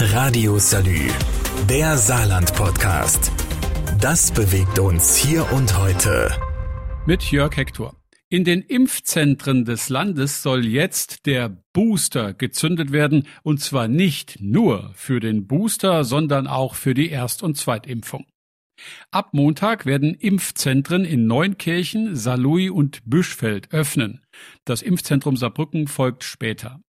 Radio Salü, der Saarland-Podcast. Das bewegt uns hier und heute. Mit Jörg Hector. In den Impfzentren des Landes soll jetzt der Booster gezündet werden, und zwar nicht nur für den Booster, sondern auch für die Erst- und Zweitimpfung. Ab Montag werden Impfzentren in Neunkirchen, Saarlouis und Büschfeld öffnen. Das Impfzentrum Saarbrücken folgt später.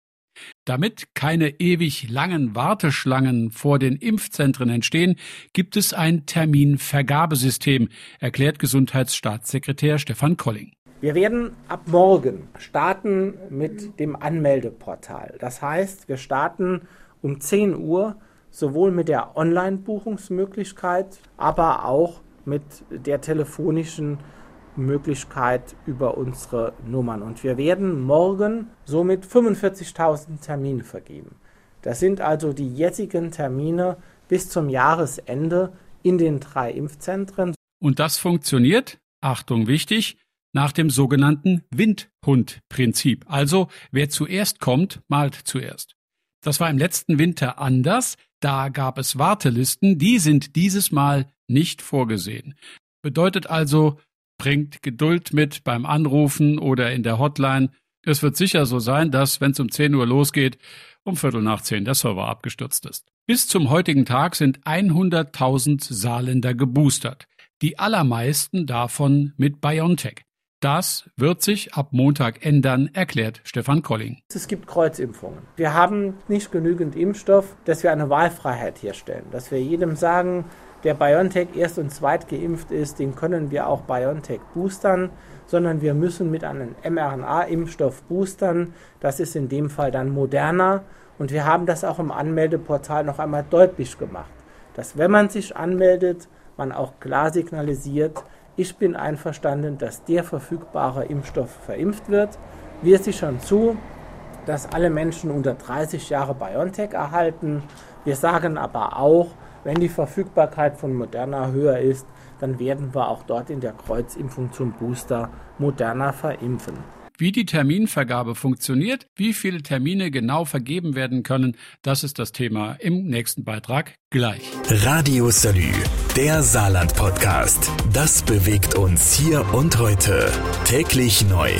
Damit keine ewig langen Warteschlangen vor den Impfzentren entstehen, gibt es ein Terminvergabesystem, erklärt Gesundheitsstaatssekretär Stefan Colling. Wir werden ab morgen starten mit dem Anmeldeportal. Das heißt, wir starten um 10 Uhr sowohl mit der Online-Buchungsmöglichkeit, aber auch mit der telefonischen Möglichkeit über unsere Nummern. Und wir werden morgen somit 45.000 Termine vergeben. Das sind also die jetzigen Termine bis zum Jahresende in den drei Impfzentren. Und das funktioniert, Achtung wichtig, nach dem sogenannten Windhund-Prinzip. Also wer zuerst kommt, malt zuerst. Das war im letzten Winter anders. Da gab es Wartelisten, die sind dieses Mal nicht vorgesehen. Bedeutet also, bringt Geduld mit beim Anrufen oder in der Hotline. Es wird sicher so sein, dass, wenn es um 10 Uhr losgeht, um Viertel nach zehn der Server abgestürzt ist. Bis zum heutigen Tag sind 100.000 Saarländer geboostert. Die allermeisten davon mit BioNTech. Das wird sich ab Montag ändern, erklärt Stefan Colling. Es gibt Kreuzimpfungen. Wir haben nicht genügend Impfstoff, dass wir eine Wahlfreiheit herstellen, dass wir jedem sagen, der BioNTech erst und zweit geimpft ist, den können wir auch BioNTech boostern, sondern wir müssen mit einem mRNA-Impfstoff boostern. Das ist in dem Fall dann moderner und wir haben das auch im Anmeldeportal noch einmal deutlich gemacht, dass wenn man sich anmeldet, man auch klar signalisiert, ich bin einverstanden, dass der verfügbare Impfstoff verimpft wird. Wir sichern zu, dass alle Menschen unter 30 Jahre BioNTech erhalten. Wir sagen aber auch, wenn die Verfügbarkeit von Moderna höher ist, dann werden wir auch dort in der Kreuzimpfung zum Booster Moderna verimpfen. Wie die Terminvergabe funktioniert, wie viele Termine genau vergeben werden können, das ist das Thema im nächsten Beitrag gleich. Radio Salü, der Saarland-Podcast. Das bewegt uns hier und heute. Täglich neu.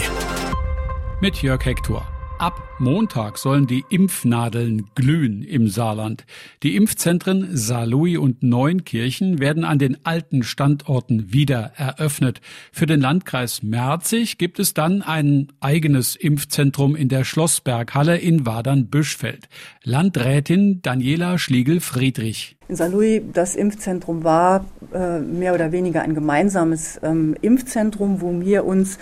Mit Jörg Hector. Ab Montag sollen die Impfnadeln glühen im Saarland. Die Impfzentren Saarlouis und Neunkirchen werden an den alten Standorten wieder eröffnet. Für den Landkreis Merzig gibt es dann ein eigenes Impfzentrum in der Schlossberghalle in Wadern-Büschfeld. Landrätin Daniela Schliegel-Friedrich. In Saarlouis das Impfzentrum war äh, mehr oder weniger ein gemeinsames ähm, Impfzentrum, wo wir uns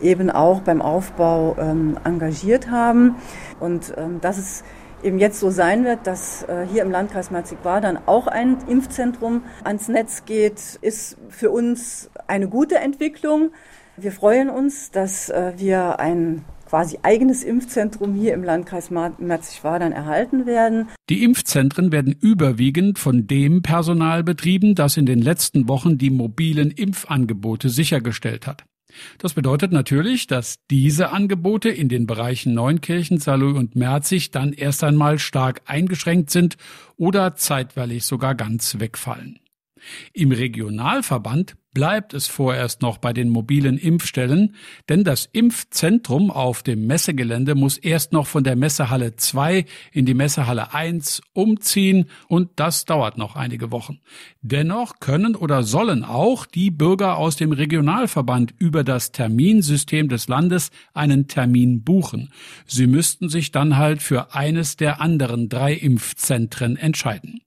eben auch beim Aufbau ähm, engagiert haben. Und ähm, dass es eben jetzt so sein wird, dass äh, hier im Landkreis Merzig-Wadern auch ein Impfzentrum ans Netz geht, ist für uns eine gute Entwicklung. Wir freuen uns, dass äh, wir ein quasi eigenes Impfzentrum hier im Landkreis Merzig-Wadern erhalten werden. Die Impfzentren werden überwiegend von dem Personal betrieben, das in den letzten Wochen die mobilen Impfangebote sichergestellt hat. Das bedeutet natürlich, dass diese Angebote in den Bereichen Neunkirchen, Saarlouis und Merzig dann erst einmal stark eingeschränkt sind oder zeitweilig sogar ganz wegfallen. Im Regionalverband bleibt es vorerst noch bei den mobilen Impfstellen, denn das Impfzentrum auf dem Messegelände muss erst noch von der Messehalle 2 in die Messehalle 1 umziehen und das dauert noch einige Wochen. Dennoch können oder sollen auch die Bürger aus dem Regionalverband über das Terminsystem des Landes einen Termin buchen. Sie müssten sich dann halt für eines der anderen drei Impfzentren entscheiden.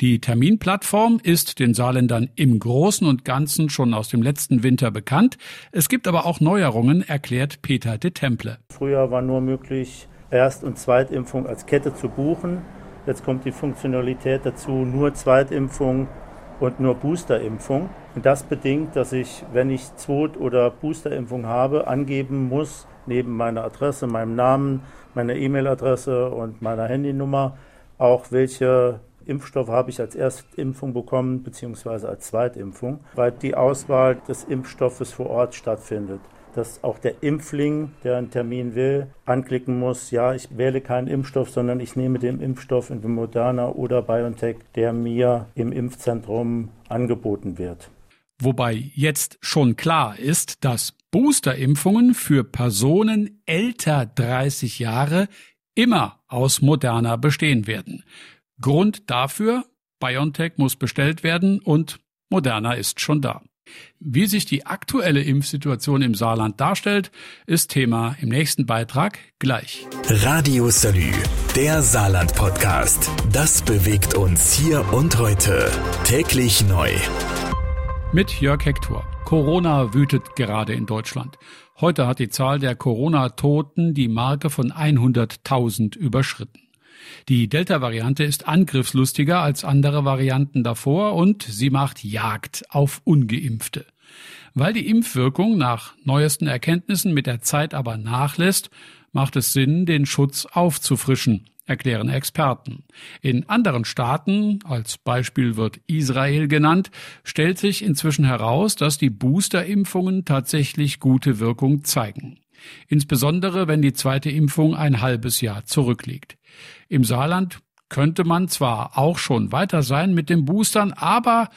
Die Terminplattform ist den Saarländern im Großen und Ganzen schon aus dem letzten Winter bekannt. Es gibt aber auch Neuerungen, erklärt Peter de Temple. Früher war nur möglich, Erst- und Zweitimpfung als Kette zu buchen. Jetzt kommt die Funktionalität dazu, nur Zweitimpfung und nur Boosterimpfung. Und das bedingt, dass ich, wenn ich Zweit- oder Boosterimpfung habe, angeben muss, neben meiner Adresse, meinem Namen, meiner E-Mail-Adresse und meiner Handynummer, auch welche Impfstoff habe ich als Erstimpfung bekommen, beziehungsweise als Zweitimpfung, weil die Auswahl des Impfstoffes vor Ort stattfindet. dass auch der Impfling, der einen Termin will, anklicken muss, ja, ich wähle keinen Impfstoff, sondern ich nehme den Impfstoff in Moderna oder BioNTech, der mir im Impfzentrum angeboten wird. Wobei jetzt schon klar ist, dass Boosterimpfungen für Personen älter 30 Jahre immer aus Moderna bestehen werden. Grund dafür, BioNTech muss bestellt werden und Moderna ist schon da. Wie sich die aktuelle Impfsituation im Saarland darstellt, ist Thema im nächsten Beitrag gleich. Radio Salü, der Saarland Podcast. Das bewegt uns hier und heute. Täglich neu. Mit Jörg Hector. Corona wütet gerade in Deutschland. Heute hat die Zahl der Corona-Toten die Marke von 100.000 überschritten. Die Delta-Variante ist angriffslustiger als andere Varianten davor und sie macht Jagd auf ungeimpfte. Weil die Impfwirkung nach neuesten Erkenntnissen mit der Zeit aber nachlässt, macht es Sinn, den Schutz aufzufrischen, erklären Experten. In anderen Staaten, als Beispiel wird Israel genannt, stellt sich inzwischen heraus, dass die Boosterimpfungen tatsächlich gute Wirkung zeigen. Insbesondere wenn die zweite Impfung ein halbes Jahr zurückliegt. Im Saarland könnte man zwar auch schon weiter sein mit den Boostern, aber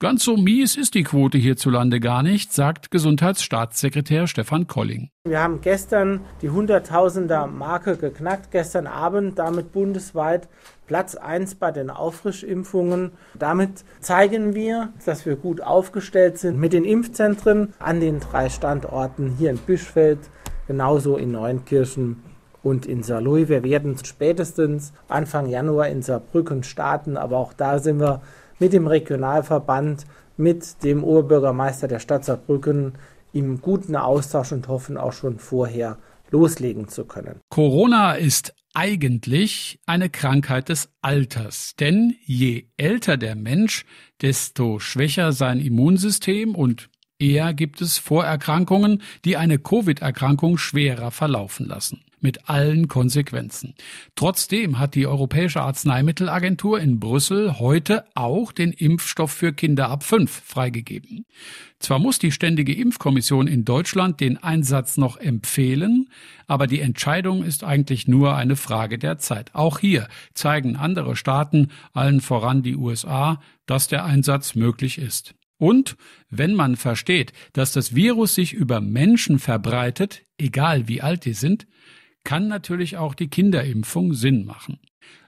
Ganz so mies ist die Quote hierzulande gar nicht, sagt Gesundheitsstaatssekretär Stefan Colling. Wir haben gestern die Hunderttausender Marke geknackt, gestern Abend damit bundesweit Platz 1 bei den Auffrischimpfungen. Damit zeigen wir, dass wir gut aufgestellt sind mit den Impfzentren an den drei Standorten hier in Bischfeld, genauso in Neunkirchen und in Saarlouis. Wir werden spätestens Anfang Januar in Saarbrücken starten, aber auch da sind wir mit dem Regionalverband, mit dem Oberbürgermeister der Stadt Saarbrücken im guten Austausch und hoffen auch schon vorher loslegen zu können. Corona ist eigentlich eine Krankheit des Alters, denn je älter der Mensch, desto schwächer sein Immunsystem und eher gibt es Vorerkrankungen, die eine Covid-Erkrankung schwerer verlaufen lassen mit allen Konsequenzen. Trotzdem hat die Europäische Arzneimittelagentur in Brüssel heute auch den Impfstoff für Kinder ab fünf freigegeben. Zwar muss die Ständige Impfkommission in Deutschland den Einsatz noch empfehlen, aber die Entscheidung ist eigentlich nur eine Frage der Zeit. Auch hier zeigen andere Staaten, allen voran die USA, dass der Einsatz möglich ist. Und wenn man versteht, dass das Virus sich über Menschen verbreitet, egal wie alt die sind, kann natürlich auch die Kinderimpfung Sinn machen.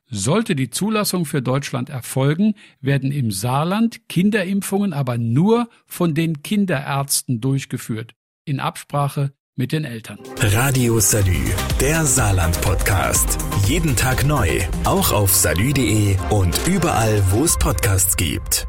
Sollte die Zulassung für Deutschland erfolgen, werden im Saarland Kinderimpfungen aber nur von den Kinderärzten durchgeführt, in Absprache mit den Eltern. Radio Salü, der Saarland Podcast. Jeden Tag neu, auch auf salü.de und überall, wo es Podcasts gibt.